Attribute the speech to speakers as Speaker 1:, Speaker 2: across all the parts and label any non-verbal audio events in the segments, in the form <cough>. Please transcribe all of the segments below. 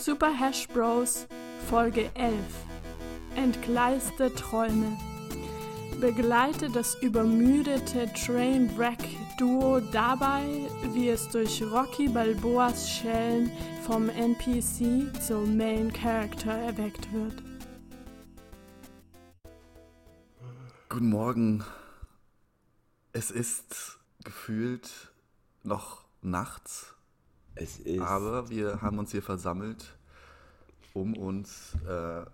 Speaker 1: Super Hash Bros. Folge 11 Entgleiste Träume Begleite das übermüdete Trainwreck-Duo dabei, wie es durch Rocky Balboas Schellen vom NPC zum Main Character erweckt wird.
Speaker 2: Guten Morgen. Es ist gefühlt noch nachts,
Speaker 3: Es ist.
Speaker 2: aber wir haben uns hier versammelt, um uns. Äh,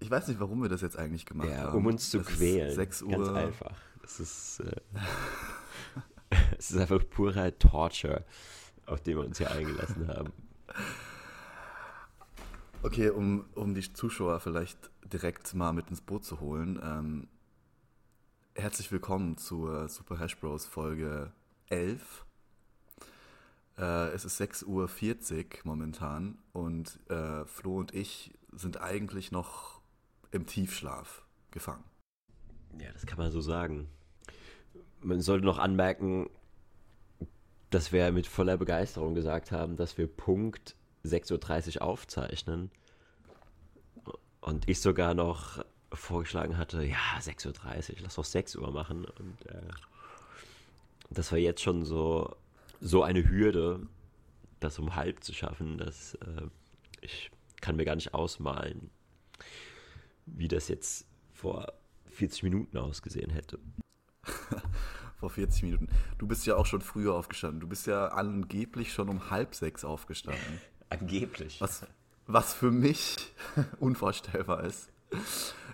Speaker 2: ich weiß nicht, warum wir das jetzt eigentlich gemacht
Speaker 3: ja,
Speaker 2: haben.
Speaker 3: um uns zu
Speaker 2: Es
Speaker 3: quälen.
Speaker 2: 6 Uhr.
Speaker 3: Ganz einfach. Es ist, äh, <laughs> es ist einfach purer Torture, auf den wir uns hier eingelassen haben.
Speaker 2: Okay, um, um die Zuschauer vielleicht direkt mal mit ins Boot zu holen. Ähm, herzlich willkommen zur Super Hash Bros Folge 11. Äh, es ist 6.40 Uhr momentan und äh, Flo und ich sind eigentlich noch im Tiefschlaf gefangen.
Speaker 3: Ja, das kann man so sagen. Man sollte noch anmerken, dass wir mit voller Begeisterung gesagt haben, dass wir Punkt 6.30 Uhr aufzeichnen. Und ich sogar noch vorgeschlagen hatte, ja, 6.30 Uhr, lass doch 6 Uhr machen. Und äh, das war jetzt schon so, so eine Hürde, das um halb zu schaffen, dass äh, ich kann mir gar nicht ausmalen, wie das jetzt vor 40 Minuten ausgesehen hätte. <laughs>
Speaker 2: Vor 40 Minuten. Du bist ja auch schon früher aufgestanden. Du bist ja angeblich schon um halb sechs aufgestanden. <laughs>
Speaker 3: Angeblich.
Speaker 2: Was, was für mich <laughs> unvorstellbar ist.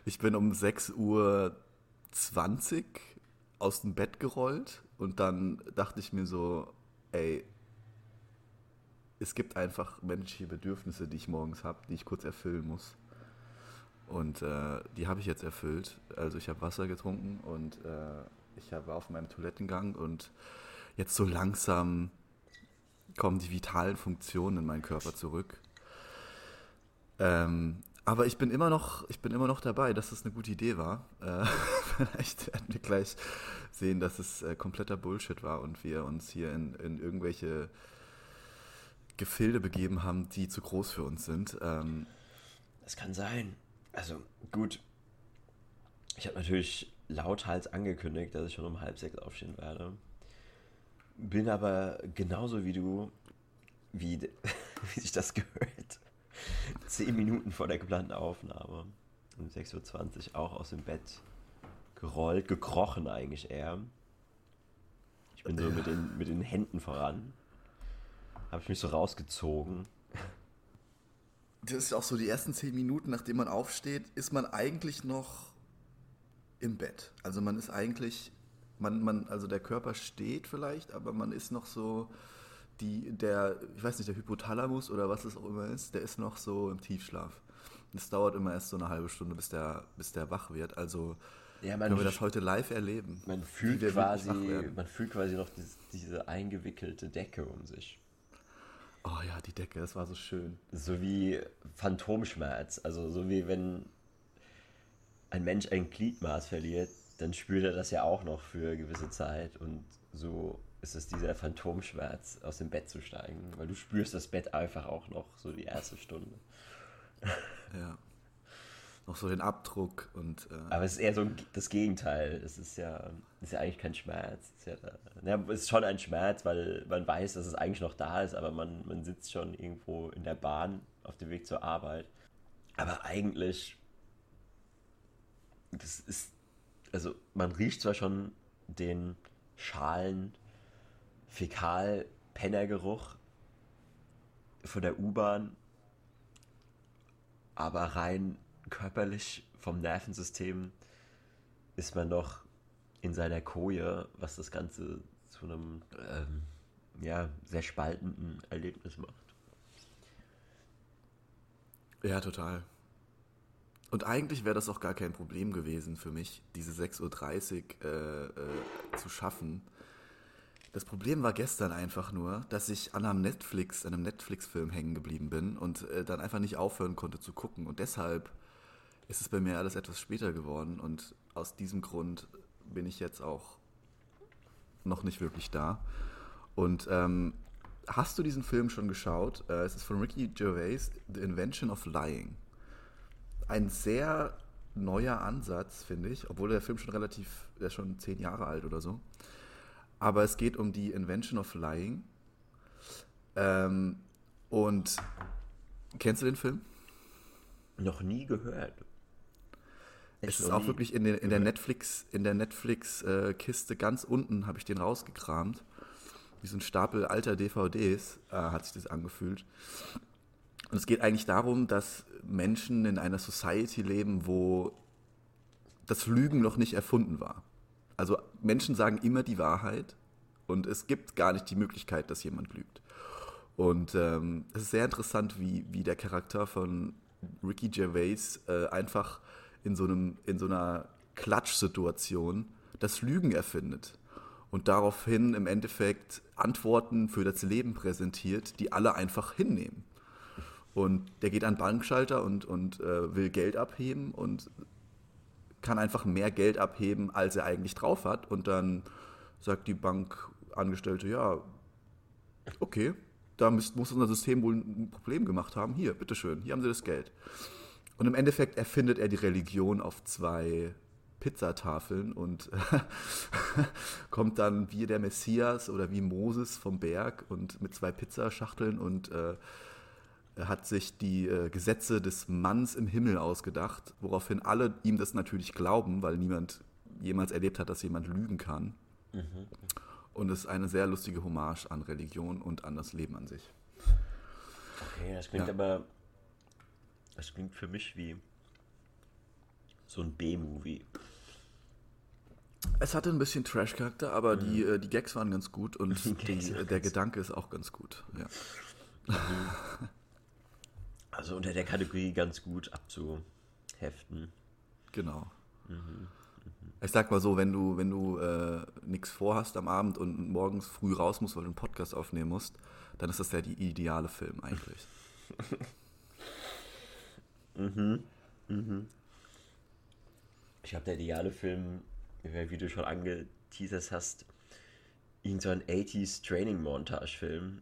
Speaker 2: Ich bin um 6.20 Uhr aus dem Bett gerollt und dann dachte ich mir so, ey, es gibt einfach menschliche Bedürfnisse, die ich morgens habe, die ich kurz erfüllen muss. Und äh, die habe ich jetzt erfüllt. Also ich habe Wasser getrunken und äh, ich war auf meinem Toilettengang und jetzt so langsam kommen die vitalen Funktionen in meinen Körper zurück. Ähm, aber ich bin immer noch, ich bin immer noch dabei, dass es eine gute Idee war. Äh, <laughs> vielleicht werden wir gleich sehen, dass es äh, kompletter Bullshit war und wir uns hier in, in irgendwelche Gefilde begeben haben, die zu groß für uns sind. Ähm,
Speaker 3: Das kann sein. Also gut. Ich habe natürlich lauthals angekündigt, dass ich schon um halb sechs aufstehen werde. Bin aber genauso wie du, wie, <laughs> wie sich das gehört, zehn Minuten vor der geplanten Aufnahme um 6.20 Uhr auch aus dem Bett gerollt, gekrochen eigentlich eher. Ich bin so mit den, mit den Händen voran. Habe ich mich so rausgezogen.
Speaker 2: das ist auch so die ersten zehn Minuten, nachdem man aufsteht, ist man eigentlich noch im Bett. Also man ist eigentlich, man, man, also der Körper steht vielleicht, aber man ist noch so, die, der, ich weiß nicht, der Hypothalamus oder was es auch immer ist, der ist noch so im Tiefschlaf. Das dauert immer erst so eine halbe Stunde, bis der, bis der wach wird. Also
Speaker 3: Ja, man
Speaker 2: können wir das heute live erleben.
Speaker 3: Man fühlt, quasi, man fühlt quasi noch dies, diese eingewickelte Decke um sich.
Speaker 2: Oh ja, die Decke, das war so schön.
Speaker 3: So wie Phantomschmerz. Also so wie wenn ein Mensch ein Gliedmaß verliert, dann spürt er das ja auch noch für eine gewisse Zeit. Und so ist es dieser Phantomschmerz, aus dem Bett zu steigen. Weil du spürst das Bett einfach auch noch, so die erste Stunde.
Speaker 2: Ja. Noch so den Abdruck und äh,
Speaker 3: Aber es ist eher so das Gegenteil. Es ist ja, es ist ja eigentlich kein Schmerz. Es ist, ja, ja, es ist schon ein Schmerz, weil man weiß, dass es eigentlich noch da ist, aber man, man sitzt schon irgendwo in der Bahn auf dem Weg zur Arbeit. Aber eigentlich, das ist, also man riecht zwar schon den schalen Fäkal-Pennergeruch von der U-Bahn, aber rein körperlich vom Nervensystem ist man noch in seiner Koje, was das Ganze zu einem ähm, ja, sehr spaltenden Erlebnis macht.
Speaker 2: Ja, total. Und eigentlich wäre das auch gar kein Problem gewesen für mich, diese 6.30 Uhr äh, äh, zu schaffen. Das Problem war gestern einfach nur, dass ich an einem Netflix, einem Netflix-Film hängen geblieben bin und äh, dann einfach nicht aufhören konnte zu gucken. Und deshalb ist es bei mir alles etwas später geworden. Und aus diesem Grund bin ich jetzt auch noch nicht wirklich da. Und ähm, hast du diesen Film schon geschaut? Äh, es ist von Ricky Gervais, The Invention of Lying. Ein sehr neuer Ansatz, finde ich, obwohl der Film schon relativ, der ist schon zehn Jahre alt oder so. Aber es geht um die Invention of Lying. Ähm, und kennst du den Film?
Speaker 3: Noch nie gehört.
Speaker 2: Es ist auch wirklich in, den, in der Netflix, in der Netflix-Kiste ganz unten habe ich den rausgekramt. Wie so ein Stapel alter DVDs äh, hat sich das angefühlt. Und es geht eigentlich darum, dass Menschen in einer Society leben, wo das Lügen noch nicht erfunden war. Also Menschen sagen immer die Wahrheit und es gibt gar nicht die Möglichkeit, dass jemand lügt. Und ähm, es ist sehr interessant, wie, wie der Charakter von Ricky Gervais äh, einfach in so, einem, in so einer Klatschsituation das Lügen erfindet und daraufhin im Endeffekt Antworten für das Leben präsentiert, die alle einfach hinnehmen. Und der geht an den Bankschalter und, und äh, will Geld abheben und kann einfach mehr Geld abheben, als er eigentlich drauf hat. Und dann sagt die Bankangestellte, ja, okay, da muss, unser System wohl ein Problem gemacht haben. Hier, bitteschön, hier haben Sie das Geld. Und im Endeffekt erfindet er die Religion auf zwei Pizzatafeln und <laughs> kommt dann wie der Messias oder wie Moses vom Berg und mit zwei Pizzaschachteln und äh, hat sich die äh, Gesetze des Manns im Himmel ausgedacht, woraufhin alle ihm das natürlich glauben, weil niemand jemals erlebt hat, dass jemand lügen kann. Mhm. Und es ist eine sehr lustige Hommage an Religion und an das Leben an sich.
Speaker 3: Okay, das klingt ja. aber das klingt für mich wie so ein B-Movie.
Speaker 2: Es hatte ein bisschen Trash-Charakter, aber mhm. die, äh, die Gags waren ganz gut und <laughs> die, der Gedanke ist auch ganz gut. Ja.
Speaker 3: Mhm. <laughs> Also unter der Kategorie ganz gut abzuheften.
Speaker 2: Genau. Mhm. Ich sag mal so, wenn du, wenn du äh, nichts vorhast am Abend und morgens früh raus musst, weil du einen Podcast aufnehmen musst, dann ist das ja die ideale Film eigentlich. <laughs>
Speaker 3: Mhm. Mhm. Ich glaube, der ideale Film, wie du schon angeteasert hast, irgend so ein 80s Training-Montage-Film,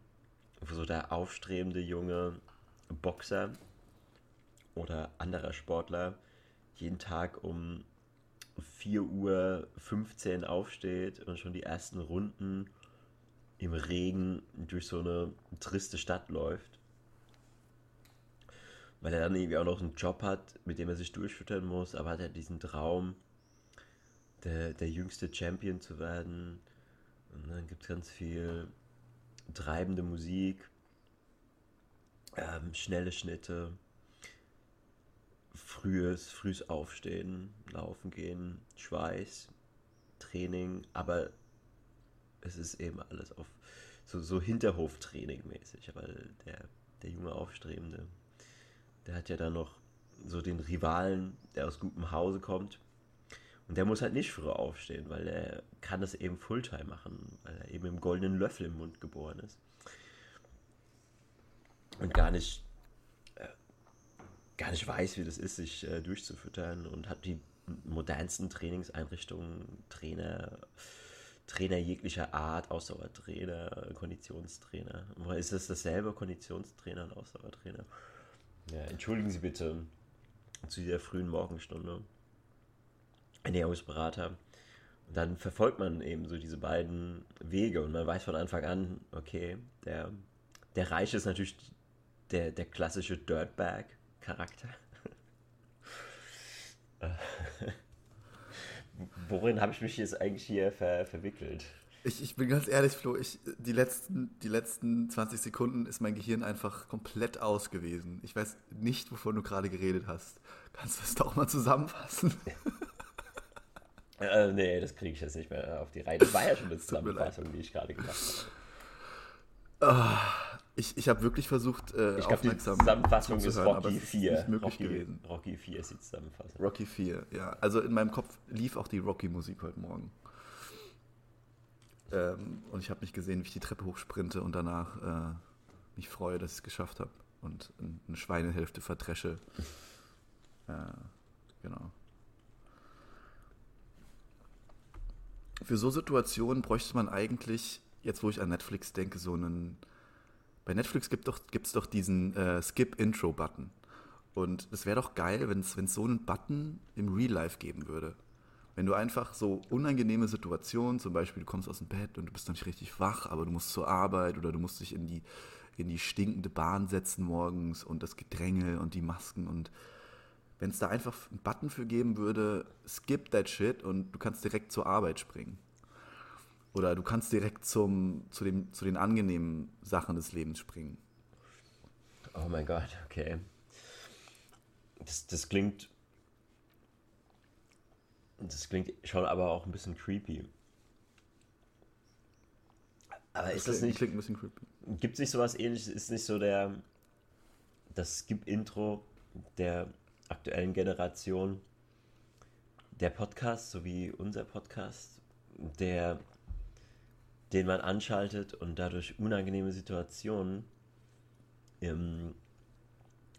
Speaker 3: wo so der aufstrebende junge Boxer oder anderer Sportler jeden Tag um 4.15 Uhr aufsteht und schon die ersten Runden im Regen durch so eine triste Stadt läuft weil er dann irgendwie auch noch einen Job hat, mit dem er sich durchfüttern muss, aber hat er diesen Traum, der, der jüngste Champion zu werden. Und dann gibt es ganz viel treibende Musik, ähm, schnelle Schnitte, frühes, frühes Aufstehen, Laufen gehen, Schweiß, Training, aber es ist eben alles auf so, so Hinterhoftraining mäßig, weil der, der junge Aufstrebende der hat ja dann noch so den Rivalen, der aus gutem Hause kommt. Und der muss halt nicht früher aufstehen, weil er kann das eben Fulltime machen, weil er eben im goldenen Löffel im Mund geboren ist. Und gar nicht, äh, gar nicht weiß, wie das ist, sich äh, durchzufüttern und hat die modernsten Trainingseinrichtungen, Trainer, Trainer jeglicher Art, Ausdauertrainer, Konditionstrainer. Ist das dasselbe, Konditionstrainer und Ausdauertrainer? Ja, entschuldigen Sie bitte zu dieser frühen Morgenstunde. Ernährungsberater. Und dann verfolgt man eben so diese beiden Wege und man weiß von Anfang an, okay, der, der Reiche ist natürlich der, der klassische Dirtbag-Charakter. <laughs> Worin habe ich mich jetzt eigentlich hier ver verwickelt?
Speaker 2: Ich, ich bin ganz ehrlich, Flo, ich, die, letzten, die letzten 20 Sekunden ist mein Gehirn einfach komplett aus gewesen. Ich weiß nicht, wovon du gerade geredet hast. Kannst du das doch mal zusammenfassen? <laughs>
Speaker 3: äh, nee, das kriege ich jetzt nicht mehr auf die Reihe. Das war ja schon eine <laughs> Zusammenfassung, die ich gerade gemacht
Speaker 2: habe. Ich ich habe wirklich versucht, äh,
Speaker 3: ich glaub, aufmerksam die Zusammenfassung ist Rocky 4.
Speaker 2: Ist möglich Rocky, gewesen.
Speaker 3: Rocky 4 ist die Zusammenfassung.
Speaker 2: Rocky 4, ja. Also in meinem Kopf lief auch die Rocky-Musik heute Morgen. Ähm, und ich habe mich gesehen, wie ich die Treppe hochsprinte und danach äh, mich freue, dass ich es geschafft habe und eine Schweinehälfte verdresche. äh, genau. Für so Situationen bräuchte man eigentlich, jetzt wo ich an Netflix denke, so einen bei Netflix gibt es doch, doch diesen äh, Skip-Intro-Button. Und es wäre doch geil, wenn es so einen Button im Real Life geben würde. Wenn du einfach so unangenehme Situationen, zum Beispiel du kommst aus dem Bett und du bist noch nicht richtig wach, aber du musst zur Arbeit oder du musst dich in die, in die stinkende Bahn setzen morgens und das Gedränge und die Masken und wenn es da einfach einen Button für geben würde, skip that shit und du kannst direkt zur Arbeit springen. Oder du kannst direkt zum, zu, dem, zu den angenehmen Sachen des Lebens springen.
Speaker 3: Oh mein Gott, okay. Das, das klingt. Das klingt schon aber auch ein bisschen creepy. Aber das ist das nicht.
Speaker 2: Klingt ein bisschen creepy.
Speaker 3: Gibt es nicht sowas ähnliches? Ist nicht so der. Das Skip-Intro der aktuellen Generation der Podcast, so wie unser Podcast, der, den man anschaltet und dadurch unangenehme Situationen im,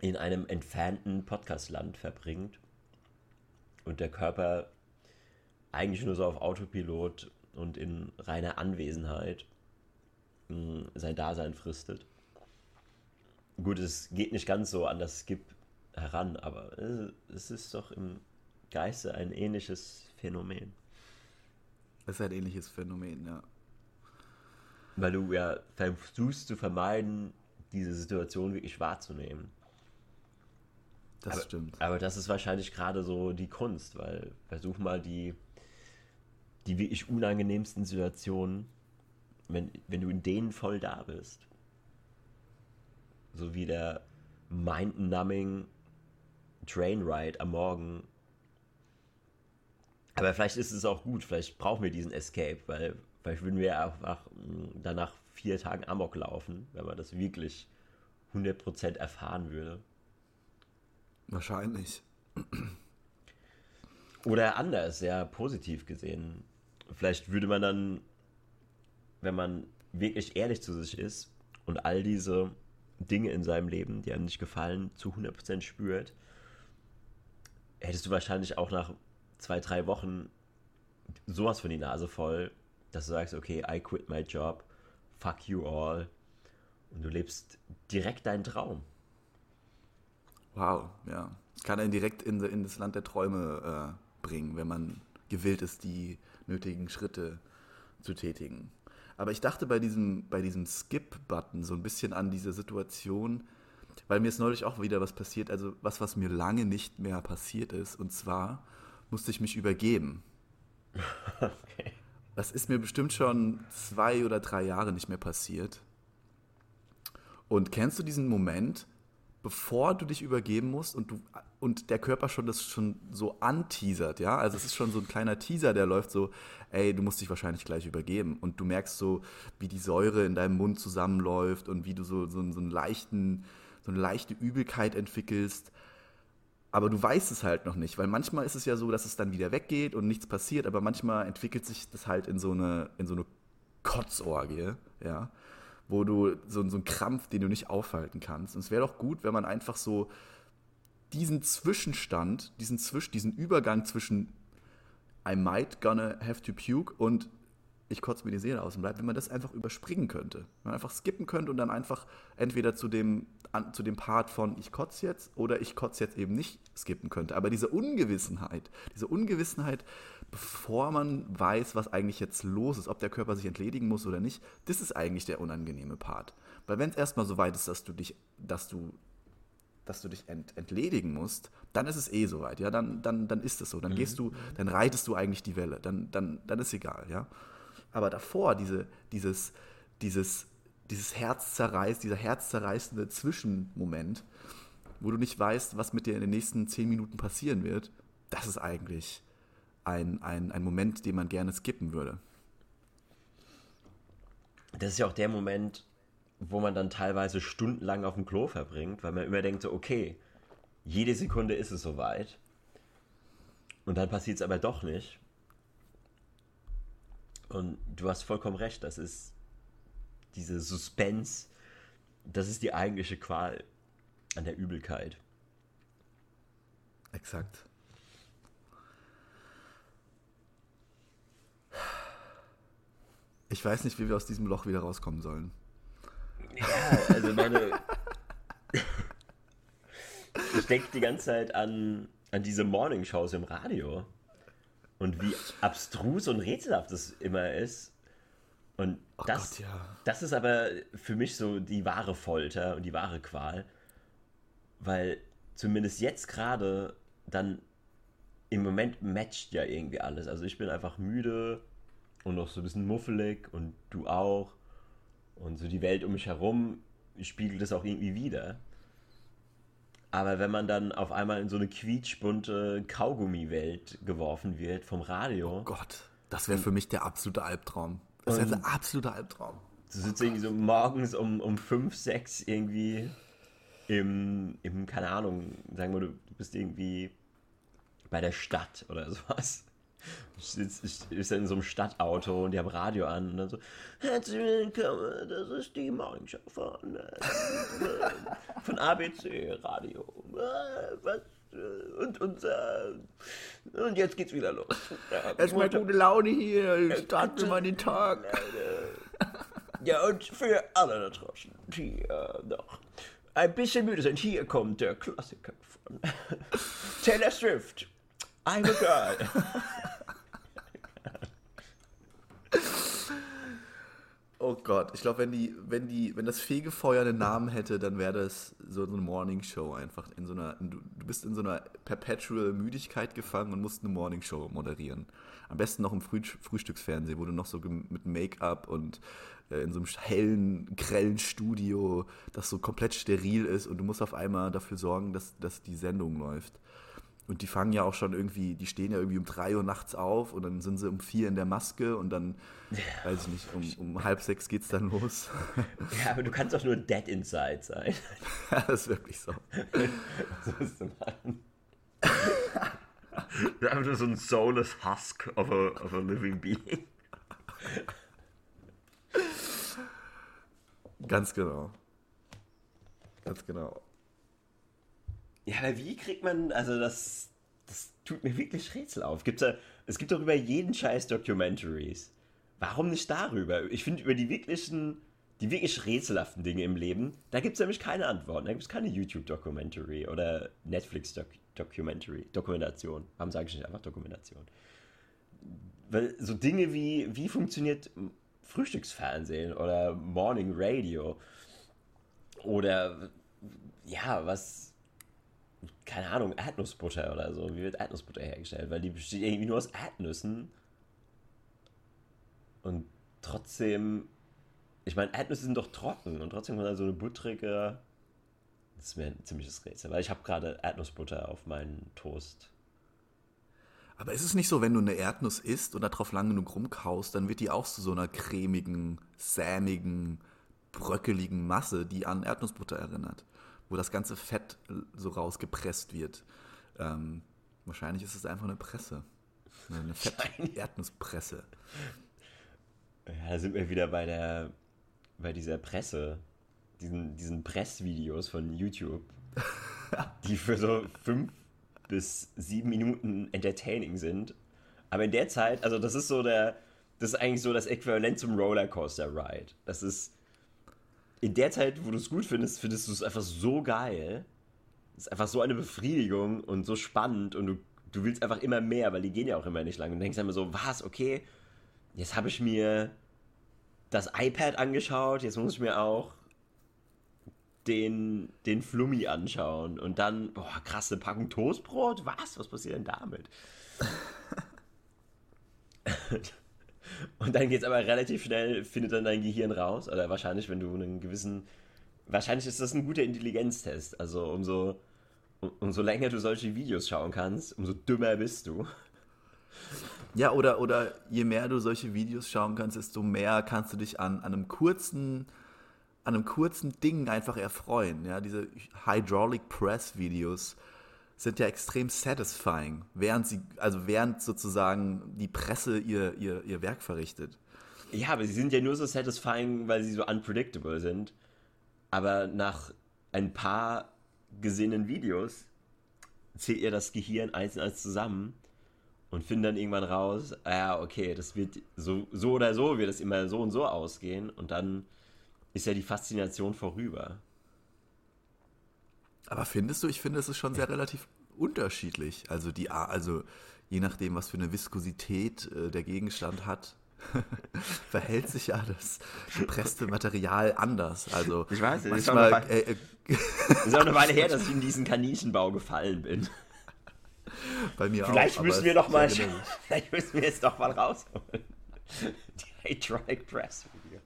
Speaker 3: in einem entfernten Podcastland verbringt und der Körper eigentlich nur so auf Autopilot und in reiner Anwesenheit mh, hm, sein Dasein fristet. Gut, es geht nicht ganz so an das Skip heran, aber es ist doch im Geiste ein ähnliches Phänomen.
Speaker 2: Es ist ein ähnliches Phänomen, ja.
Speaker 3: Weil du ja versuchst zu vermeiden, diese Situation wirklich wahrzunehmen.
Speaker 2: Das
Speaker 3: aber,
Speaker 2: stimmt.
Speaker 3: Aber das ist wahrscheinlich gerade so die Kunst, weil versuch mal die, die wirklich unangenehmsten Situationen, wenn, wenn du in denen voll da bist. So wie der mind-numbing Trainride am Morgen. Aber vielleicht ist es auch gut, vielleicht brauchen wir diesen Escape, weil vielleicht würden wir einfach mm, danach vier Tagen Amok laufen, wenn man das wirklich 100% erfahren würde.
Speaker 2: Wahrscheinlich.
Speaker 3: Oder anders, ja, positiv gesehen. Vielleicht würde man dann, wenn man wirklich ehrlich zu sich ist und all diese Dinge in seinem Leben, die einem nicht gefallen, zu 100% spürt, hättest du wahrscheinlich auch nach zwei, drei Wochen sowas von die Nase voll, dass du sagst, okay, I quit my job, fuck you all. Und du lebst direkt deinen Traum.
Speaker 2: Wow, ja. Das kann einen direkt in, in das Land der Träume äh, bringen, wenn man gewillt ist, die nötigen Schritte zu tätigen. Aber ich dachte bei diesem, bei diesem Skip-Button so ein bisschen an diese Situation, weil mir ist neulich auch wieder was passiert, also was, was mir lange nicht mehr passiert ist. Und zwar musste ich mich übergeben. <laughs> Okay. Das ist mir bestimmt schon zwei oder drei Jahre nicht mehr passiert. Und kennst du diesen Moment, bevor du dich übergeben musst und du und der Körper schon das schon so anteasert, ja? Also es ist schon so ein kleiner Teaser, der läuft so, ey, du musst dich wahrscheinlich gleich übergeben und du merkst so, wie die Säure in deinem Mund zusammenläuft und wie du so, so, so einen leichten so eine leichte Übelkeit entwickelst. Aber du weißt es halt noch nicht, weil manchmal ist es ja so, dass es dann wieder weggeht und nichts passiert, aber manchmal entwickelt sich das halt in so eine, in so eine Kotzorgie, ja, wo du so, so einen Krampf, den du nicht aufhalten kannst. Und es wäre doch gut, wenn man einfach so diesen Zwischenstand, diesen, Zwisch diesen Übergang zwischen I might gonna have to puke und ich kotze mir die Seele aus und bleibt, wenn man das einfach überspringen könnte. Wenn man einfach skippen könnte und dann einfach entweder zu dem, an, zu dem Part von ich kotze jetzt oder ich kotze jetzt eben nicht skippen könnte. Aber diese Ungewissenheit, diese Ungewissenheit, bevor man weiß, was eigentlich jetzt los ist, ob der Körper sich entledigen muss oder nicht, das ist eigentlich der unangenehme Part. Weil wenn es erstmal so weit ist, dass du dich, dass du dass du dich ent, entledigen musst, dann ist es eh soweit, ja, dann, dann, dann ist es so. Dann mhm. gehst du, dann reitest du eigentlich die Welle, dann, dann, dann ist egal, ja. Aber davor, diese, dieses, dieses, dieses Herzzerreiß, dieser herzzerreißende Zwischenmoment, wo du nicht weißt, was mit dir in den nächsten zehn Minuten passieren wird, das ist eigentlich ein, ein, ein Moment, den man gerne skippen würde.
Speaker 3: Das ist ja auch der Moment, wo man dann teilweise stundenlang auf dem Klo verbringt, weil man immer denkt, so, okay, jede Sekunde ist es soweit. Und dann passiert es aber doch nicht. Und du hast vollkommen recht, das ist diese Suspense, das ist die eigentliche Qual an der Übelkeit.
Speaker 2: Exakt. Ich weiß nicht, wie wir aus diesem Loch wieder rauskommen sollen.
Speaker 3: Ja, also meine. <laughs> ich denke die ganze Zeit an, an diese Morning-Shows im Radio. Und wie abstrus und rätselhaft das immer ist. Und
Speaker 2: Oh
Speaker 3: das,
Speaker 2: Gott, ja.
Speaker 3: das ist aber für mich so die wahre Folter und die wahre Qual. Weil zumindest jetzt gerade dann im Moment matcht ja irgendwie alles. Also ich bin einfach müde und noch so ein bisschen muffelig und du auch. Und so die Welt um mich herum spiegelt es auch irgendwie wieder. Aber wenn man dann auf einmal in so eine quietschbunte Kaugummi-Welt geworfen wird vom Radio,
Speaker 2: Gott, das wäre für mich der absolute Albtraum. Das wäre der absolute Albtraum.
Speaker 3: du sitzt irgendwie so morgens um, um 5, 6 irgendwie im, im, keine Ahnung, sagen wir, du bist irgendwie bei der Stadt oder <laughs> sowas. Ich sitze sitz in so einem Stadtauto und die haben Radio an und dann so, herzlich willkommen, das ist die Morningshow von, äh, von ABC Radio. Äh, Was, äh, und, und, und jetzt geht's wieder los.
Speaker 2: Erstmal gute Laune hier, starten wir mal den Tag.
Speaker 3: Ja, und für alle da draußen, die äh, noch ein bisschen müde sind, hier kommt der Klassiker von Taylor Swift. I'm a girl.
Speaker 2: Oh Gott, ich glaube, wenn die, wenn die, wenn das Fegefeuer einen Namen hätte, dann wäre das so eine Morning Show einfach in so einer. Du, du bist in so einer perpetual Müdigkeit gefangen und musst eine Morning Show moderieren. Am besten noch im Früh, Frühstücksfernsehen, wo du noch so mit Make-up und äh, in so einem hellen, grellen Studio, das so komplett steril ist und du musst auf einmal dafür sorgen, dass, dass die Sendung läuft. Und die fangen ja auch schon irgendwie, die stehen ja irgendwie um drei Uhr nachts auf und dann sind sie um vier in der Maske und dann, weiß ich nicht, um, um halb sechs geht's dann los. <laughs>
Speaker 3: Ja, aber du kannst doch nur dead inside sein. <laughs>
Speaker 2: Ja, das ist wirklich so. <laughs>
Speaker 3: so ist du machen. Wir haben so ein soulless husk of a, of a living being.
Speaker 2: Ganz genau. Ganz genau.
Speaker 3: Ja, aber wie kriegt man, also das, das tut mir wirklich Rätsel auf. Gibt's da, es gibt doch über jeden Scheiß Documentaries. Warum nicht darüber? Ich finde, über die wirklichen, die wirklich rätselhaften Dinge im Leben, da gibt es nämlich keine Antworten. Da gibt es keine YouTube-Documentary oder Netflix-Documentary, Dokumentation. Warum sage ich nicht einfach Dokumentation? Weil so Dinge wie, wie funktioniert Frühstücksfernsehen oder Morning Radio oder ja, was, keine Ahnung, Erdnussbutter oder so. Wie wird Erdnussbutter hergestellt? Weil die besteht irgendwie nur aus Erdnüssen. Und trotzdem, ich meine, Erdnüsse sind doch trocken und trotzdem kommt da so eine buttrige. Das ist mir ein ziemliches Rätsel, weil ich habe gerade Erdnussbutter auf meinen Toast.
Speaker 2: Aber ist es nicht so, wenn du eine Erdnuss isst und darauf lang genug rumkaust, dann wird die auch zu so einer cremigen, sämigen, bröckeligen Masse, die an Erdnussbutter erinnert, wo das ganze Fett so rausgepresst wird. Ähm, wahrscheinlich ist es einfach eine Presse. Eine Fett-Erdnusspresse.
Speaker 3: Ja, da sind wir wieder bei der, bei dieser Presse, diesen, diesen Pressvideos von YouTube, <laughs> die für so fünf bis sieben Minuten entertaining sind. Aber in der Zeit, also das ist so der, das ist eigentlich so das Äquivalent zum Rollercoaster Ride. Das ist in der Zeit, wo du es gut findest, findest du es einfach so geil. Es ist einfach so eine Befriedigung und so spannend und du, du willst einfach immer mehr, weil die gehen ja auch immer nicht lang. Und du denkst immer so, was, okay, jetzt habe ich mir das iPad angeschaut, jetzt muss ich mir auch den, den Flummi anschauen und dann, boah, krasse Packung Toastbrot, was? Was passiert denn damit? <laughs> und dann geht es aber relativ schnell, findet dann dein Gehirn raus, oder wahrscheinlich, wenn du einen gewissen, wahrscheinlich ist das ein guter Intelligenztest, also umso, um, umso länger du solche Videos schauen kannst, umso dümmer bist du.
Speaker 2: Ja, oder, oder je mehr du solche Videos schauen kannst, desto mehr kannst du dich an, an einem kurzen, an einem kurzen Ding einfach erfreuen. Ja, diese Hydraulic Press Videos sind ja extrem satisfying, während sie, also während sozusagen die Presse ihr, ihr, ihr Werk verrichtet.
Speaker 3: Ja, aber sie sind ja nur so satisfying, weil sie so unpredictable sind. Aber nach ein paar gesehenen Videos zählt ihr das Gehirn eins und eins zusammen und findet dann irgendwann raus, ah ja, okay, das wird so, so oder so wird es immer so und so ausgehen und dann ist ja die Faszination vorüber.
Speaker 2: Aber findest du, ich finde, es ist schon sehr relativ unterschiedlich. Also die, also je nachdem, was für eine Viskosität äh, der Gegenstand hat, <laughs> verhält sich ja das gepresste Material anders. Also
Speaker 3: ich weiß, es ist, äh, äh, <laughs> ist auch eine Weile her, dass ich in diesen Kaninchenbau gefallen bin.
Speaker 2: Bei mir
Speaker 3: vielleicht
Speaker 2: auch.
Speaker 3: Müssen wir noch mal, <laughs> vielleicht müssen wir jetzt doch mal rausholen. Die Hydraulic Press Videos.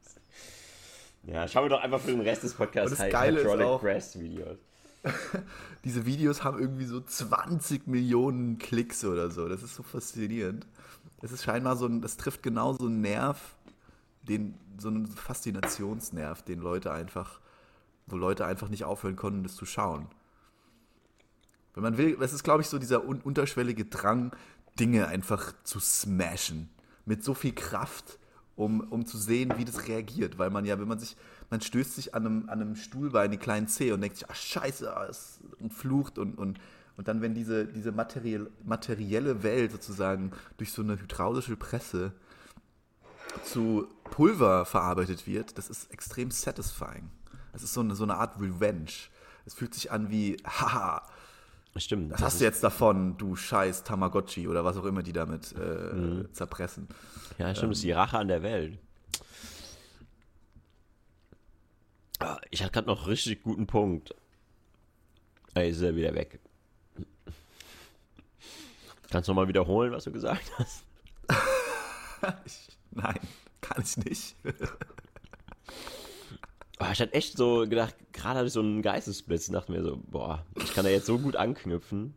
Speaker 3: Ja, schauen wir doch einfach für den Rest des Podcasts Hydraulic Press Videos. <laughs>
Speaker 2: Diese Videos haben irgendwie so 20 Millionen Klicks oder so. Das ist so faszinierend. Das ist scheinbar so ein, das trifft genau so einen Nerv, den, so einen Faszinationsnerv, den Leute einfach, wo Leute einfach nicht aufhören konnten, das zu schauen. Wenn man will, das ist, glaube ich, so dieser un unterschwellige Drang, Dinge einfach zu smashen. Mit so viel Kraft, um, um zu sehen, wie das reagiert. Weil man ja, wenn man sich, man stößt sich an einem, an einem Stuhlbein, den kleinen Zeh und denkt sich, ach scheiße, ah, und flucht und, und, und dann, wenn diese, diese materiell, materielle Welt sozusagen durch so eine hydraulische Presse zu Pulver verarbeitet wird, das ist extrem satisfying. Das ist so eine, so eine Art Revenge. Es fühlt sich an wie, haha,
Speaker 3: Stimmt.
Speaker 2: was hast du jetzt davon, du scheiß Tamagotchi oder was auch immer die damit äh, mhm. zerpressen.
Speaker 3: Ja, stimmt, ähm, das ist die Rache an der Welt. Ah, ich hatte gerade noch einen richtig guten Punkt. Ey, ist er wieder weg. Kannst du nochmal wiederholen, was du gesagt hast? <laughs>
Speaker 2: ich, nein, kann ich nicht. <laughs>
Speaker 3: oh, ich hatte echt so gedacht, gerade hatte ich so einen Geistesblitz und dachte mir so, boah, ich kann da jetzt so gut anknüpfen.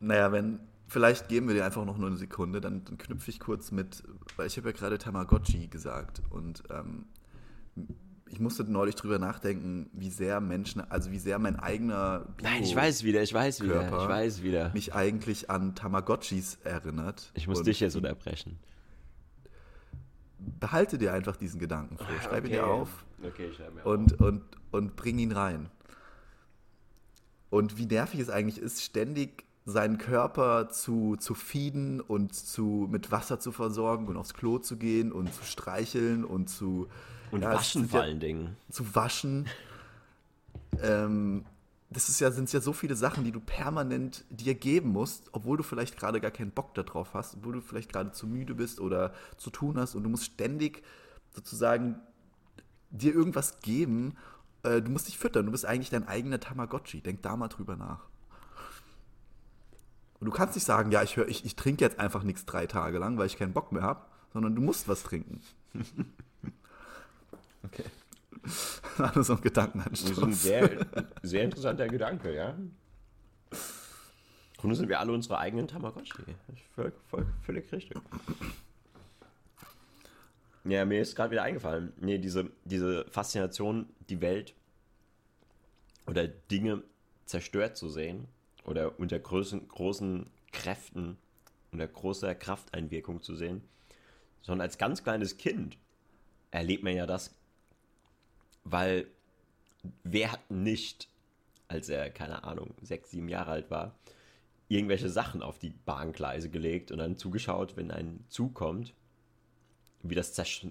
Speaker 2: Naja, wenn, vielleicht geben wir dir einfach noch nur eine Sekunde, dann, dann knüpfe ich kurz mit, weil ich habe ja gerade Tamagotchi gesagt und ähm, ich musste neulich drüber nachdenken, wie sehr Menschen, also wie sehr mein eigener
Speaker 3: Bio Nein, ich weiß wieder, ich weiß wieder, Körper ich weiß wieder.
Speaker 2: mich eigentlich an Tamagotchis erinnert.
Speaker 3: Ich muss dich jetzt unterbrechen.
Speaker 2: Behalte dir einfach diesen Gedanken vor, ah, schreibe okay. ihn dir auf
Speaker 3: okay, ich mir
Speaker 2: und,
Speaker 3: auf.
Speaker 2: und, und bring ihn rein. Und wie nervig es eigentlich ist, ständig seinen Körper zu, zu feeden und zu, mit Wasser zu versorgen und aufs Klo zu gehen und zu streicheln und zu
Speaker 3: und ja, waschen vor allen Dingen.
Speaker 2: Zu waschen. ähm, das ist ja, sind ja so viele Sachen, die du permanent dir geben musst, obwohl du vielleicht gerade gar keinen Bock darauf hast, obwohl du vielleicht gerade zu müde bist oder zu tun hast und du musst ständig sozusagen dir irgendwas geben. Äh, du musst dich füttern, du bist eigentlich dein eigener Tamagotchi. Denk da mal drüber nach. Und du kannst nicht sagen, ja, ich, ich, ich trinke jetzt einfach nichts drei Tage lang, weil ich keinen Bock mehr habe, sondern du musst was trinken. <laughs> Okay. <laughs> Nur so ein Gedankenanstoß.
Speaker 3: Das ist ein sehr, sehr interessanter Gedanke, ja. Grunde sind wir alle unsere eigenen Tamagotchi. Voll, voll, völlig richtig. Ja, mir ist gerade wieder eingefallen. Nee, diese, diese Faszination, die Welt oder Dinge zerstört zu sehen oder unter großen, großen Kräften, unter großer Krafteinwirkung zu sehen, sondern als ganz kleines Kind erlebt man ja das weil wer hat nicht, als er, keine Ahnung, sechs, sieben Jahre alt war, irgendwelche Sachen auf die Bahngleise gelegt und dann zugeschaut, wenn ein Zug kommt, wie das zers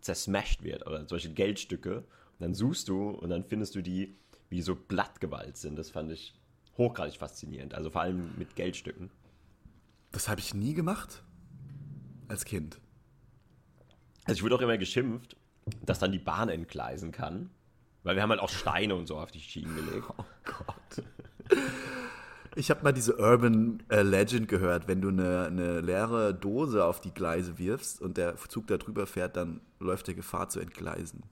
Speaker 3: zersmashed wird oder solche Geldstücke. Und dann suchst du und dann findest du die, wie so Blattgewalt sind. Das fand ich hochgradig faszinierend. Also vor allem mit Geldstücken.
Speaker 2: Das habe ich nie gemacht. Als Kind.
Speaker 3: Also ich wurde auch immer geschimpft, dass dann die Bahn entgleisen kann. Weil wir haben halt auch Steine und so auf die Schienen gelegt.
Speaker 2: Oh Gott. Ich habe mal diese Urban äh, Legend gehört, wenn du eine, eine, leere Dose auf die Gleise wirfst und der Zug da drüber fährt, dann läuft der Gefahr zu entgleisen.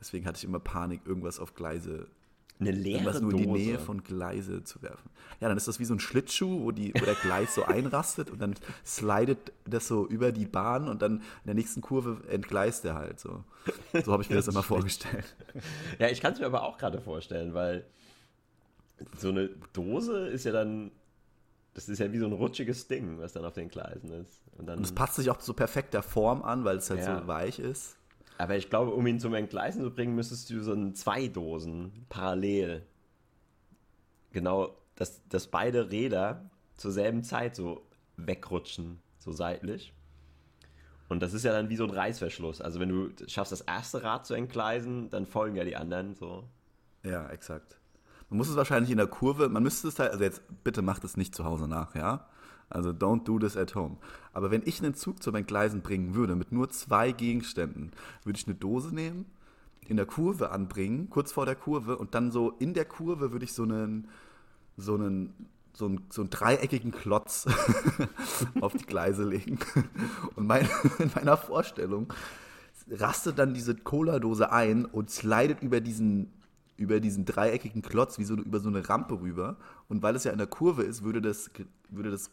Speaker 2: Deswegen hatte ich immer Panik, irgendwas auf Gleise
Speaker 3: eine leere
Speaker 2: was nur in die Nähe von Gleise zu werfen. Ja, dann ist das wie so ein Schlittschuh, wo, die, wo der Gleis so <laughs> einrastet und dann slidet das so über die Bahn und dann in der nächsten Kurve entgleist er halt so. So habe ich mir <laughs> das immer vorgestellt. <laughs>
Speaker 3: Ja, ich kann es mir aber auch gerade vorstellen, weil so eine Dose ist ja dann, das ist ja wie so ein rutschiges Ding, was dann auf den Gleisen ist.
Speaker 2: Und, dann, und es passt sich auch so perfekt der Form an, weil es halt ja. so weich ist.
Speaker 3: Aber ich glaube, um ihn zum Entgleisen zu bringen, müsstest du so einen zwei Dosen parallel. Genau, dass, dass beide Räder zur selben Zeit so wegrutschen, so seitlich. Und das ist ja dann wie so ein Reißverschluss. Also wenn du schaffst, das erste Rad zu entgleisen, dann folgen ja die anderen so.
Speaker 2: Ja, exakt. Man muss es wahrscheinlich in der Kurve, man müsste es halt, also jetzt bitte macht es nicht zu Hause nach, ja? Also don't do this at home. Aber wenn ich einen Zug zum Entgleisen bringen würde mit nur zwei Gegenständen, würde ich eine Dose nehmen, in der Kurve anbringen, kurz vor der Kurve und dann so in der Kurve würde ich so einen so einen so einen, so einen dreieckigen Klotz <laughs> auf die Gleise legen. Und mein, <laughs> in meiner Vorstellung rastet dann diese Cola-Dose ein und slidet über diesen, über diesen dreieckigen Klotz wie so über so eine Rampe rüber. Und weil es ja in der Kurve ist, würde das, würde das,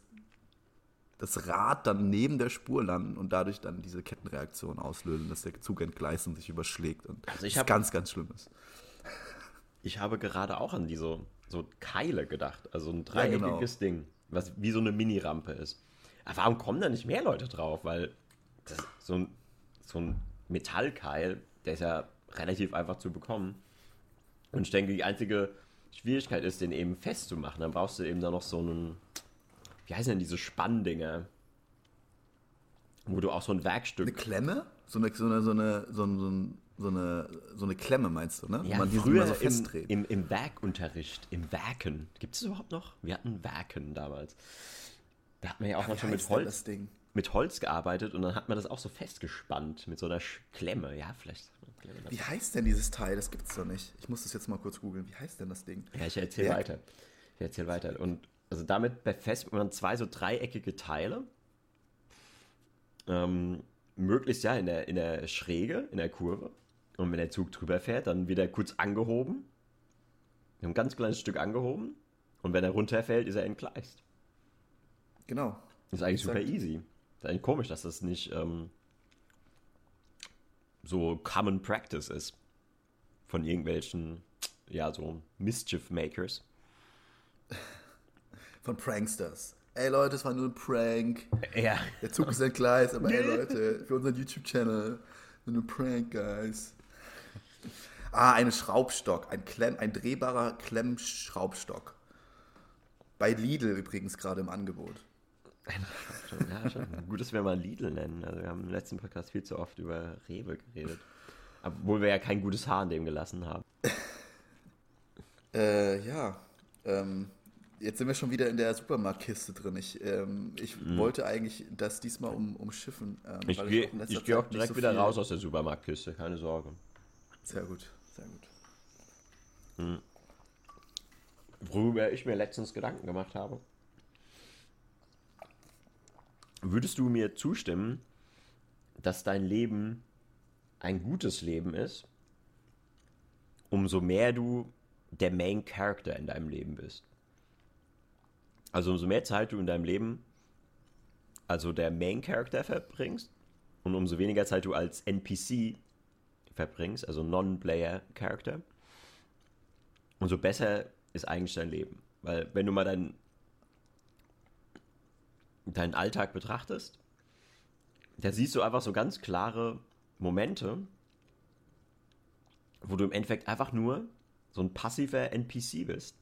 Speaker 2: das Rad dann neben der Spur landen und dadurch dann diese Kettenreaktion auslösen, dass der Zug entgleist und sich überschlägt. Und
Speaker 3: Also ich
Speaker 2: das
Speaker 3: hab-
Speaker 2: ganz, ganz Schlimmes.
Speaker 3: Ich habe gerade auch an die so, Keile gedacht. Also ein
Speaker 2: Ja, genau.
Speaker 3: dreieckiges Ding, was wie so eine Mini-Rampe ist. Aber warum kommen da nicht mehr Leute drauf? Weil das, so, ein, so ein Metallkeil, der ist ja relativ einfach zu bekommen. Und ich denke, die einzige Schwierigkeit ist, den eben festzumachen. Dann brauchst du eben da noch so einen, wie heißen denn diese Spanndinger? Wo du auch so ein Werkstück
Speaker 2: Eine Klemme? So eine, so eine, so eine, so ein- so ein- so eine, so eine Klemme meinst du, ne?
Speaker 3: Ja,
Speaker 2: Wo man
Speaker 3: früher
Speaker 2: so
Speaker 3: im,
Speaker 2: festdreht.
Speaker 3: im, im Werkunterricht, im Werken. Gibt es überhaupt noch? Wir hatten Werken damals. Da hat man ja auch
Speaker 2: Wie
Speaker 3: manchmal mit Holz,
Speaker 2: das Ding?
Speaker 3: mit Holz gearbeitet und dann hat man das auch so festgespannt mit so einer Klemme. Ja, vielleicht. Klemme
Speaker 2: Wie heißt denn dieses Teil? Das gibt's doch nicht. Ich muss das jetzt mal kurz googeln. Wie heißt denn das Ding?
Speaker 3: Ja, ich erzähle
Speaker 2: Ja.
Speaker 3: weiter. Ich erzähle weiter. Und also damit befestigt man zwei so dreieckige Teile. Ähm, möglichst ja in der, in der Schräge, in der Kurve. Und wenn der Zug drüber fährt, dann wird er kurz angehoben. Ein ganz kleines Stück angehoben. Und wenn er runterfällt, ist er entgleist.
Speaker 2: Genau.
Speaker 3: Das ist eigentlich
Speaker 2: Exakt.
Speaker 3: super easy. Ist eigentlich komisch, dass das nicht ähm, so Common Practice ist. Von irgendwelchen, ja, so Mischief Makers. <laughs>
Speaker 2: Von Pranksters. Ey Leute, es war nur ein Prank.
Speaker 3: Ja.
Speaker 2: Der Zug ist entgleist, aber ey <laughs> Leute, für unseren YouTube-Channel. Nur ein Prank, guys. Ah, eine Schraubstock. Ein, Klemm, ein drehbarer Klemmschraubstock. Bei Lidl übrigens gerade im Angebot.
Speaker 3: Ja, schon. Gut, dass wir mal Lidl nennen. Also wir haben im letzten Podcast viel zu oft über Rewe geredet. Obwohl wir ja kein gutes Haar in dem gelassen haben. <laughs>
Speaker 2: Äh, ja. Ähm, jetzt sind wir schon wieder in der Supermarktkiste drin. Ich, ähm, ich wollte eigentlich das diesmal um, umschiffen. Ähm,
Speaker 3: Ich gehe
Speaker 2: letzter
Speaker 3: ich geh auch direkt
Speaker 2: so
Speaker 3: wieder raus aus der Supermarktkiste, keine Sorge.
Speaker 2: Sehr gut, sehr gut.
Speaker 3: Worüber ich mir letztens Gedanken gemacht habe. Würdest du mir zustimmen, dass dein Leben ein gutes Leben ist, umso mehr du der Main Character in deinem Leben bist? Also umso mehr Zeit du in deinem Leben also der Main Character verbringst und umso weniger Zeit du als NPC verbringst, also Non-Player Character, umso besser ist eigentlich dein Leben. Weil wenn du mal deinen deinen Alltag betrachtest, da siehst du einfach so ganz klare Momente, wo du im Endeffekt einfach nur so ein passiver NPC bist.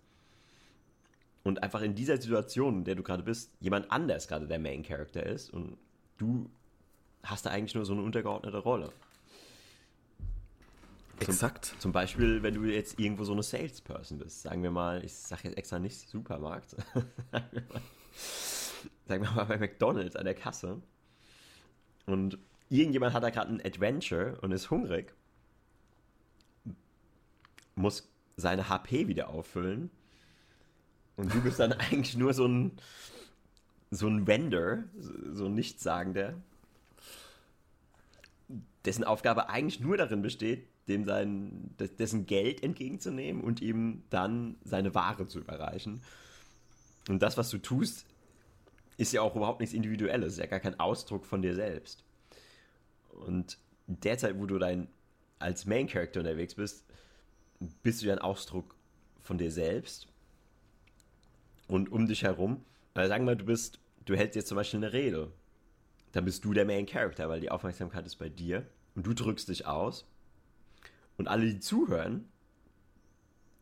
Speaker 3: Und einfach in dieser Situation, in der du gerade bist, jemand anders gerade der Main Character ist und du hast da eigentlich nur so eine untergeordnete Rolle.
Speaker 2: Exakt.
Speaker 3: Zum Beispiel, wenn du jetzt irgendwo so eine Salesperson bist. Sagen wir mal, ich sage jetzt extra nicht Supermarkt. <laughs> sagen, wir mal, sagen wir mal bei McDonalds an der Kasse. Und irgendjemand hat da gerade ein Adventure und ist hungrig. Muss seine HP wieder auffüllen. Und du bist dann <laughs> eigentlich nur so ein, so ein Vendor, so ein Nichtssagender, dessen Aufgabe eigentlich nur darin besteht, dem sein, des- dessen Geld entgegenzunehmen und ihm dann seine Ware zu überreichen. Und das, was du tust, ist ja auch überhaupt nichts Individuelles, ist ja gar kein Ausdruck von dir selbst. Und derzeit, wo du dein als Main Character unterwegs bist, bist du ja ein Ausdruck von dir selbst und um dich herum. Also sagen wir, du bist, du hältst jetzt zum Beispiel eine Rede, dann bist du der Main Character, weil die Aufmerksamkeit ist bei dir und du drückst dich aus und alle, die zuhören,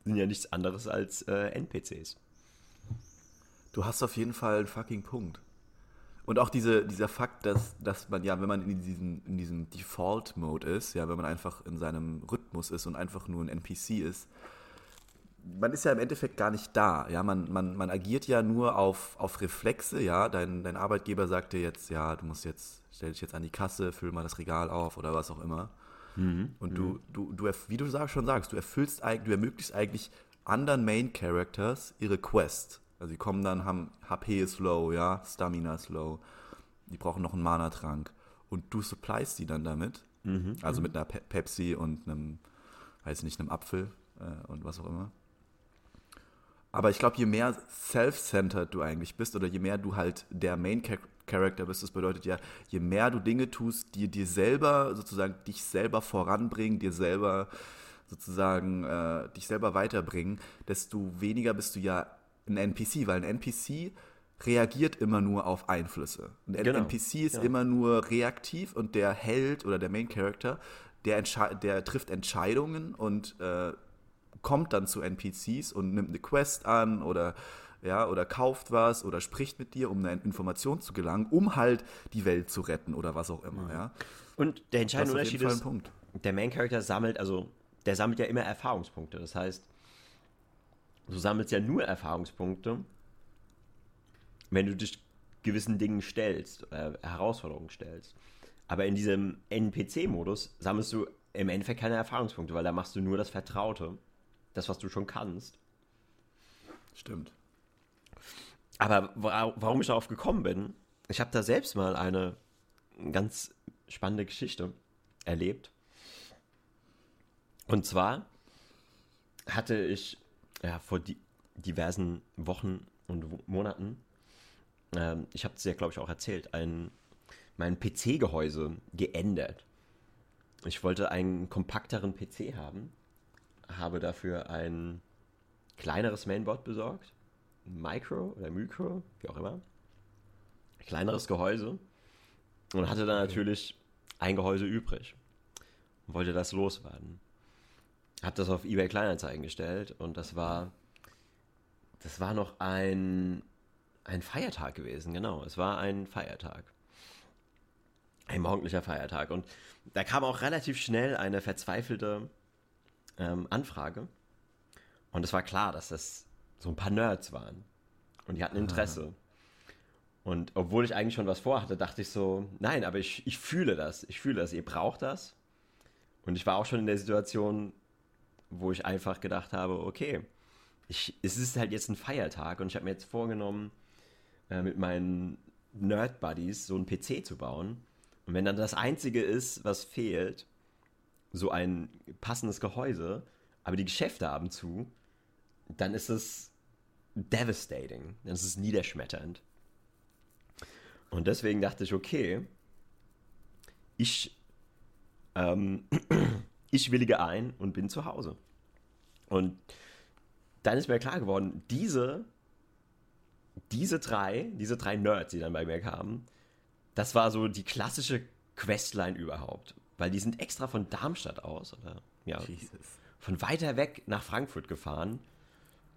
Speaker 3: sind ja nichts anderes als äh, NPCs.
Speaker 2: Du hast auf jeden Fall einen fucking Punkt. Und auch diese, dieser Fakt, dass, dass man ja, wenn man in diesem, in diesem Default-Mode ist, ja, wenn man einfach in seinem Rhythmus ist und einfach nur ein NPC ist, man ist ja im Endeffekt gar nicht da. Ja, man, man, man agiert ja nur auf, auf Reflexe, ja. Dein, dein Arbeitgeber sagt dir jetzt, ja, du musst jetzt, stell dich jetzt an die Kasse, füll mal das Regal auf oder was auch immer. Mhm. Und du, du, du, wie du schon sagst, du erfüllst eigentlich, du ermöglichst eigentlich anderen Main Characters ihre Quest. Also die kommen dann, haben HP ist low, ja, Stamina ist low, die brauchen noch einen Mana-Trank. Und du supplyst die dann damit. Mhm. Also mit einer Pe Pepsi und einem, weiß nicht, einem Apfel äh, und was auch immer. Aber ich glaube, je mehr self-centered du eigentlich bist oder je mehr du halt der Main Character bist, das bedeutet ja, je mehr du Dinge tust, die dir selber sozusagen dich selber voranbringen, dir selber sozusagen äh, dich selber weiterbringen, desto weniger bist du ja ein NPC, weil ein NPC reagiert immer nur auf Einflüsse. Ein genau. NPC ist ja. immer nur reaktiv und der Held oder der Main Character, der, der trifft Entscheidungen und äh, kommt dann zu NPCs und nimmt eine Quest an oder ja, oder kauft was oder spricht mit dir, um eine Information zu gelangen, um halt die Welt zu retten oder was auch immer, ja.
Speaker 3: Und der entscheidende Unterschied ist, der Main Character sammelt, also der sammelt ja immer Erfahrungspunkte. Das heißt, du sammelst ja nur Erfahrungspunkte, wenn du dich gewissen Dingen stellst, äh, Herausforderungen stellst. Aber in diesem NPC-Modus sammelst du im Endeffekt keine Erfahrungspunkte, weil da machst du nur das Vertraute, das, was du schon kannst.
Speaker 2: Stimmt.
Speaker 3: Aber warum ich darauf gekommen bin, ich habe da selbst mal eine ganz spannende Geschichte erlebt. Und zwar hatte ich ja, vor di diversen Wochen und Monaten, ähm, ich habe es ja, glaube ich, auch erzählt, ein, mein PC-Gehäuse geändert. Ich wollte einen kompakteren PC haben, habe dafür ein kleineres Mainboard besorgt, Micro oder Micro, wie auch immer, kleineres Gehäuse und hatte dann natürlich ein Gehäuse übrig und wollte das loswerden habe das auf eBay Kleinanzeigen gestellt und das war, das war noch ein, ein Feiertag gewesen, genau. Es war ein Feiertag. Ein morgendlicher Feiertag. Und da kam auch relativ schnell eine verzweifelte ähm, Anfrage. Und es war klar, dass das so ein paar Nerds waren. Und die hatten Interesse. Und obwohl ich eigentlich schon was vorhatte, dachte ich so, nein, aber ich, ich fühle das. Ich fühle das. Ihr braucht das. Und ich war auch schon in der Situation, wo ich einfach gedacht habe, okay, ich, es ist halt jetzt ein Feiertag und ich habe mir jetzt vorgenommen, äh, mit meinen Nerd-Buddies so einen PC zu bauen. Und wenn dann das Einzige ist, was fehlt, so ein passendes Gehäuse, aber die Geschäfte haben zu, dann ist es devastating. Dann ist es niederschmetternd. Und deswegen dachte ich, okay, ich ähm, <clears throat> ich willige ein und bin zu Hause. Und dann ist mir klar geworden, diese, diese drei, diese drei Nerds, die dann bei mir kamen, das war so die klassische Questline überhaupt. Weil die sind extra von Darmstadt aus, oder ja, Jesus. von weiter weg nach Frankfurt gefahren,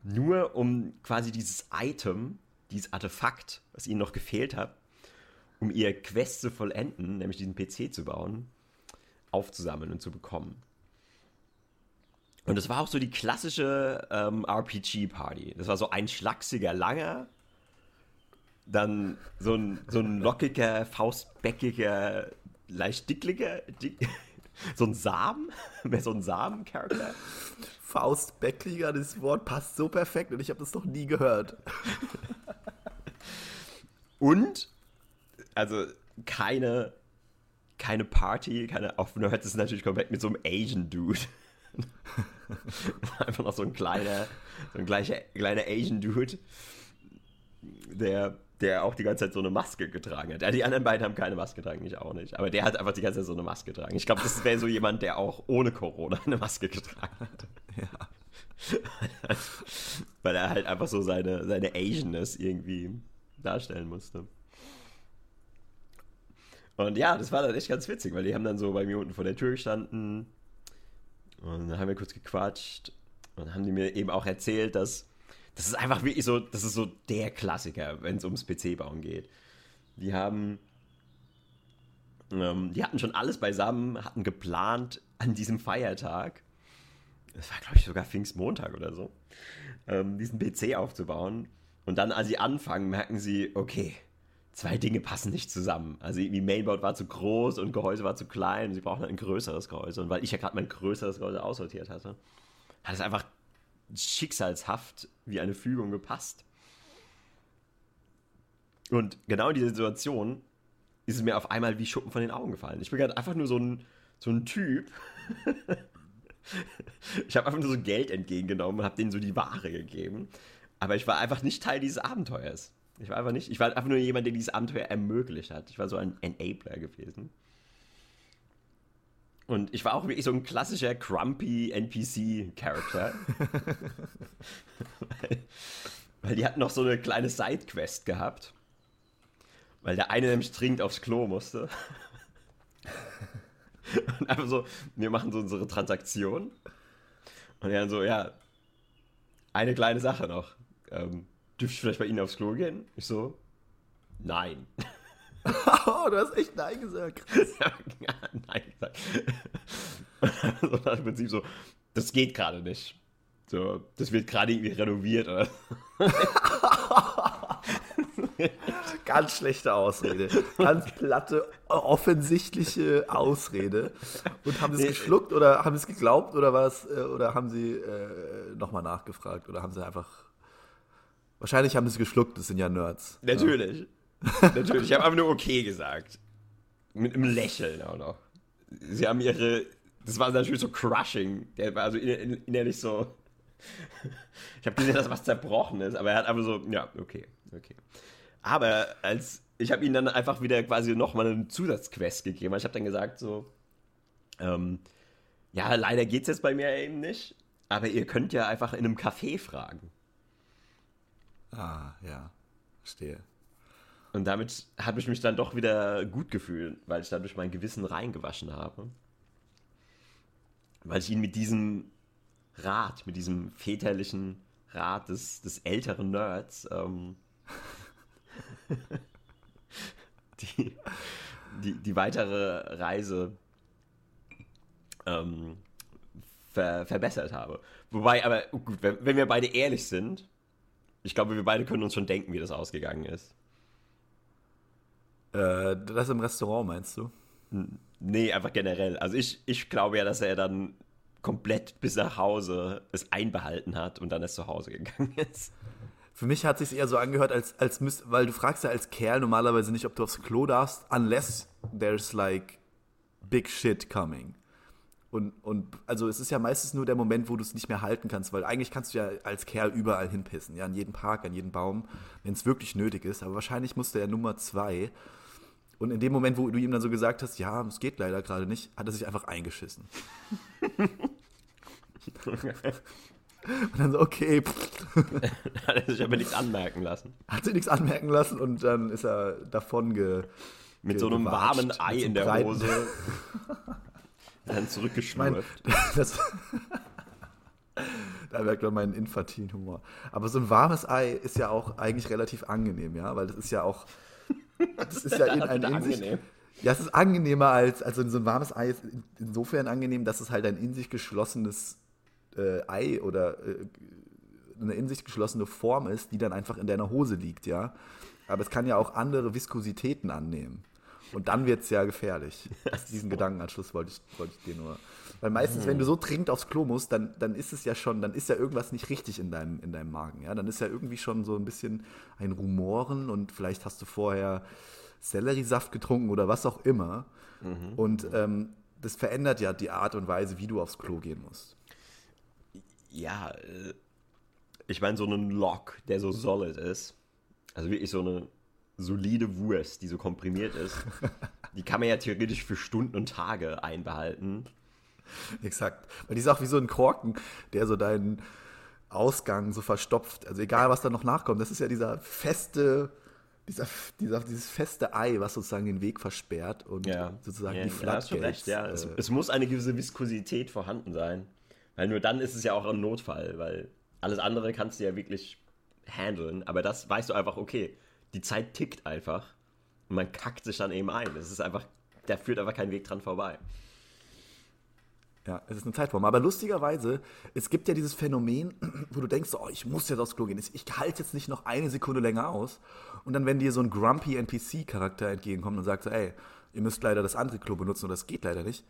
Speaker 3: nur um quasi dieses Item, dieses Artefakt, was ihnen noch gefehlt hat, um ihr Quest zu vollenden, nämlich diesen PC zu bauen, aufzusammeln und zu bekommen. Und das war auch so die klassische ähm, RPG-Party. Das war so ein schlachsiger Langer, dann so ein, so ein lockiger, faustbäckiger, leicht dickliger, dick, <laughs> so ein Samen, <laughs> mehr so ein Samen-Charakter.
Speaker 2: Faustbäckliger, das Wort passt so perfekt und ich habe das noch nie gehört. <laughs>
Speaker 3: und, also keine keine Party, keine offene, hört es natürlich komplett mit so einem Asian Dude. Einfach noch so ein kleiner, so ein gleicher, kleiner Asian Dude, der, der auch die ganze Zeit so eine Maske getragen hat. Ja, die anderen beiden haben keine Maske getragen, ich auch nicht. Aber der hat einfach die ganze Zeit so eine Maske getragen. Ich glaube, das wäre so jemand, der auch ohne Corona eine Maske getragen hat. Ja. <laughs> Weil er halt einfach so seine, seine Asianness irgendwie darstellen musste. Und ja, das war dann echt ganz witzig, weil die haben dann so bei mir unten vor der Tür gestanden und dann haben wir kurz gequatscht und dann haben die mir eben auch erzählt, dass das ist einfach wirklich so, das ist so der Klassiker, wenn es ums PC-Bauen geht. Die haben, ähm, die hatten schon alles beisammen, hatten geplant an diesem Feiertag, das war glaube ich sogar Pfingstmontag oder so, ähm, diesen PC aufzubauen. Und dann, als sie anfangen, merken sie, okay, zwei Dinge passen nicht zusammen. Also die Mainboard war zu groß und Gehäuse war zu klein. Sie brauchen ein größeres Gehäuse. Und weil ich ja gerade mein größeres Gehäuse aussortiert hatte, hat es einfach schicksalshaft wie eine Fügung gepasst. Und genau in dieser Situation ist es mir auf einmal wie Schuppen von den Augen gefallen. Ich bin gerade einfach nur so ein, so ein Typ. <laughs> ich habe einfach nur so Geld entgegengenommen und habe denen so die Ware gegeben. Aber ich war einfach nicht Teil dieses Abenteuers. Ich war einfach nicht, ich war einfach nur jemand, der dieses Abenteuer ermöglicht hat. Ich war so ein Enabler gewesen. Und ich war auch wirklich so ein klassischer Crumpy NPC-Charakter. <laughs> weil, weil die hatten noch so eine kleine Sidequest gehabt. Weil der eine nämlich dringend aufs Klo musste. <laughs> Und einfach so, wir machen so unsere Transaktion. Und er dann so, ja, eine kleine Sache noch. Ähm, dürfte ich vielleicht bei Ihnen aufs Klo gehen? Ich so, nein. <laughs>
Speaker 2: oh, <laughs> du hast echt Nein gesagt. <laughs>
Speaker 3: ja, nein gesagt. <laughs> so nach dem Prinzip so, das geht gerade nicht. So, das wird gerade irgendwie renoviert oder
Speaker 2: Ganz schlechte Ausrede. Ganz platte, offensichtliche Ausrede. Und haben sie es geschluckt oder haben sie es geglaubt oder was? Äh, oder haben sie äh, nochmal nachgefragt oder haben sie einfach. Wahrscheinlich haben sie es geschluckt, das sind ja Nerds.
Speaker 3: Natürlich. Ja. <laughs> Natürlich. Ich habe einfach nur okay gesagt. Mit einem Lächeln auch noch. Sie haben ihre. Das war natürlich so crushing. Der war also innerlich so. <laughs> Ich habe gesehen, dass was zerbrochen ist, aber er hat einfach so, ja, okay, okay. Aber als ich habe ihnen dann einfach wieder quasi nochmal eine Zusatzquest gegeben. Ich habe dann gesagt so, ähm, ja, leider geht es jetzt bei mir eben nicht, aber ihr könnt ja einfach in einem Café fragen.
Speaker 2: Ah, ja, verstehe.
Speaker 3: Und damit habe ich mich dann doch wieder gut gefühlt, weil ich dadurch mein Gewissen reingewaschen habe. Weil ich ihn mit diesem Rat, mit diesem väterlichen Rat des, des älteren Nerds ähm, <laughs> die, die, die weitere Reise ähm, ver, verbessert habe. Wobei, aber gut, wenn, wenn wir beide ehrlich sind, ich glaube, wir beide können uns schon denken, wie das ausgegangen ist.
Speaker 2: Äh, das im Restaurant, meinst du?
Speaker 3: Nee, einfach generell. Also ich, ich glaube ja, dass er dann komplett bis nach Hause es einbehalten hat und dann erst zu Hause gegangen <laughs> ist.
Speaker 2: Für mich hat es sich eher so angehört, als, als müsst, weil du fragst ja als Kerl normalerweise nicht, ob du aufs Klo darfst, unless there's like big shit coming. Und, und also es ist ja meistens nur der Moment, wo du es nicht mehr halten kannst, weil eigentlich kannst du ja als Kerl überall hinpissen, ja, an jeden Park, an jeden Baum, wenn es wirklich nötig ist. Aber wahrscheinlich musste er Nummer zwei. Und in dem Moment, wo du ihm dann so gesagt hast, ja, es geht leider gerade nicht, hat er sich einfach eingeschissen. <laughs> Und dann so, okay. <laughs>
Speaker 3: hat er sich aber nichts anmerken lassen.
Speaker 2: Hat sich nichts anmerken lassen und dann ist er davon ge.
Speaker 3: Mit ge so einem warmen Ei in der. Hose. <laughs> dann zurückgeschmort. <laughs> das,
Speaker 2: da merkt man meinen infantilen Humor. Aber so ein warmes Ei ist ja auch eigentlich relativ angenehm, ja, weil das ist ja auch. Das ist ja in, <laughs> ein in sich, Ja, es ist angenehmer als, also so ein warmes Ei ist insofern angenehm, dass es halt ein in sich geschlossenes äh, Ei oder äh, eine in sich geschlossene Form ist, die dann einfach in deiner Hose liegt, ja. Aber es kann ja auch andere Viskositäten annehmen. Und dann wird es ja gefährlich. <laughs> Diesen Gedankenanschluss wollte ich, wollte ich dir nur. Weil meistens, wenn du so dringend aufs Klo musst, dann, dann ist es ja schon, dann ist ja irgendwas nicht richtig in deinem, in deinem Magen. Ja? Dann ist ja irgendwie schon so ein bisschen ein Rumoren und vielleicht hast du vorher Selleriesaft getrunken oder was auch immer. Mhm. Und ähm, das verändert ja die Art und Weise, wie du aufs Klo gehen musst
Speaker 3: ja, äh, ich meine, so einen Lock, der so solid ist, also wirklich so eine solide Wurst, die so komprimiert ist, <laughs> die kann man ja theoretisch für Stunden und Tage einbehalten.
Speaker 2: Exakt. Weil die ist auch wie so ein Korken, der so deinen Ausgang so verstopft. Also egal, was da noch nachkommt, das ist ja dieser feste, dieser, dieser, dieses feste Ei, was sozusagen den Weg versperrt und
Speaker 3: ja.
Speaker 2: sozusagen
Speaker 3: ja,
Speaker 2: die
Speaker 3: Floodgates. Ja, recht, ja. Äh, es, es, muss eine gewisse Viskosität vorhanden sein. Weil nur dann ist es ja auch ein Notfall, weil alles andere kannst du ja wirklich handeln. Aber das weißt du einfach, okay, die Zeit tickt einfach. Und man kackt sich dann eben ein. Es ist einfach, da führt einfach kein Weg dran vorbei.
Speaker 2: Ja, es ist eine Zeitform. Aber lustigerweise, es gibt ja dieses Phänomen, <clears throat> wo du denkst, oh, ich muss jetzt aufs Klo gehen. Ich halte jetzt nicht noch eine Sekunde länger aus. Und dann, wenn dir so ein grumpy NPC-Charakter entgegenkommt und sagt ey, ihr müsst leider das andere Klo benutzen oder das geht leider nicht.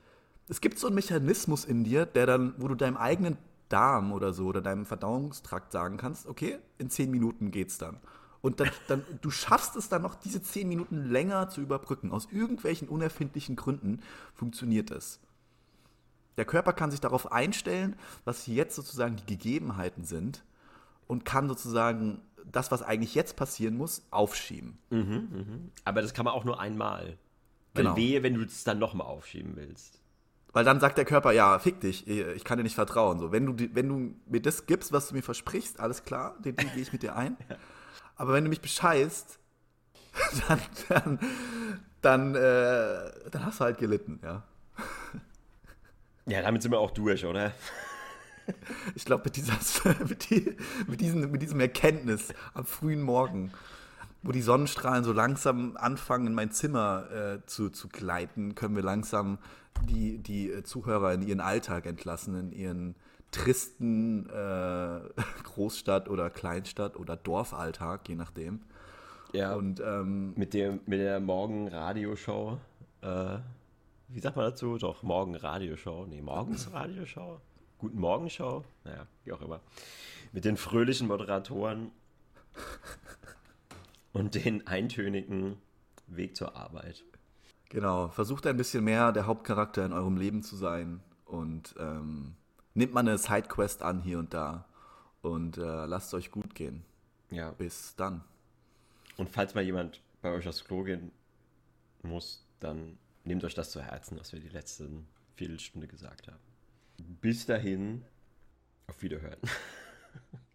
Speaker 2: Es gibt so einen Mechanismus in dir, der dann, wo du deinem eigenen Darm oder so oder deinem Verdauungstrakt sagen kannst, okay, in zehn Minuten geht's dann. Und dann, dann, du schaffst es dann noch, diese zehn Minuten länger zu überbrücken. Aus irgendwelchen unerfindlichen Gründen funktioniert es. Der Körper kann sich darauf einstellen, was jetzt sozusagen die Gegebenheiten sind und kann sozusagen das, was eigentlich jetzt passieren muss, aufschieben.
Speaker 3: Mhm, mh. Aber das kann man auch nur einmal. Weil
Speaker 2: Genau.
Speaker 3: wehe, wenn du es dann nochmal aufschieben willst.
Speaker 2: Weil dann sagt der Körper, ja, fick dich, ich kann dir nicht vertrauen. So, wenn du, wenn du mir das gibst, was du mir versprichst, alles klar, den Deal gehe ich mit dir ein. <laughs> Aber wenn du mich bescheißt, <laughs> dann, dann, dann, äh, dann hast du halt gelitten, ja.
Speaker 3: Ja, damit sind wir auch durch, oder?
Speaker 2: Ich glaube, mit, dieser, <laughs> mit, die, mit, diesen, mit diesem Erkenntnis am frühen Morgen, wo die Sonnenstrahlen so langsam anfangen, in mein Zimmer äh, zu, zu gleiten, können wir langsam die, die äh, Zuhörer in ihren Alltag entlassen, in ihren tristen äh, <laughs> Großstadt- oder Kleinstadt- oder Dorfalltag, je nachdem.
Speaker 3: Ja.
Speaker 2: Und ähm,
Speaker 3: mit, dem, mit der Morgen-Radioshow. Äh, wie sagt man dazu? Doch, Morgen-Radioshow. Nee, Morgens-Radioshow. Guten Morgen-Show. Naja, wie auch immer. Mit den fröhlichen Moderatoren <laughs> und den eintönigen Weg zur Arbeit.
Speaker 2: Genau, versucht ein bisschen mehr der Hauptcharakter in eurem Leben zu sein und ähm, nehmt mal eine Sidequest an hier und da und äh, lasst es euch gut gehen.
Speaker 3: Ja.
Speaker 2: Bis dann.
Speaker 3: Und falls mal jemand bei euch aufs Klo gehen muss, dann nehmt euch das zu Herzen, was wir die letzten Viertelstunde gesagt haben. Bis dahin, auf Wiederhören. <laughs>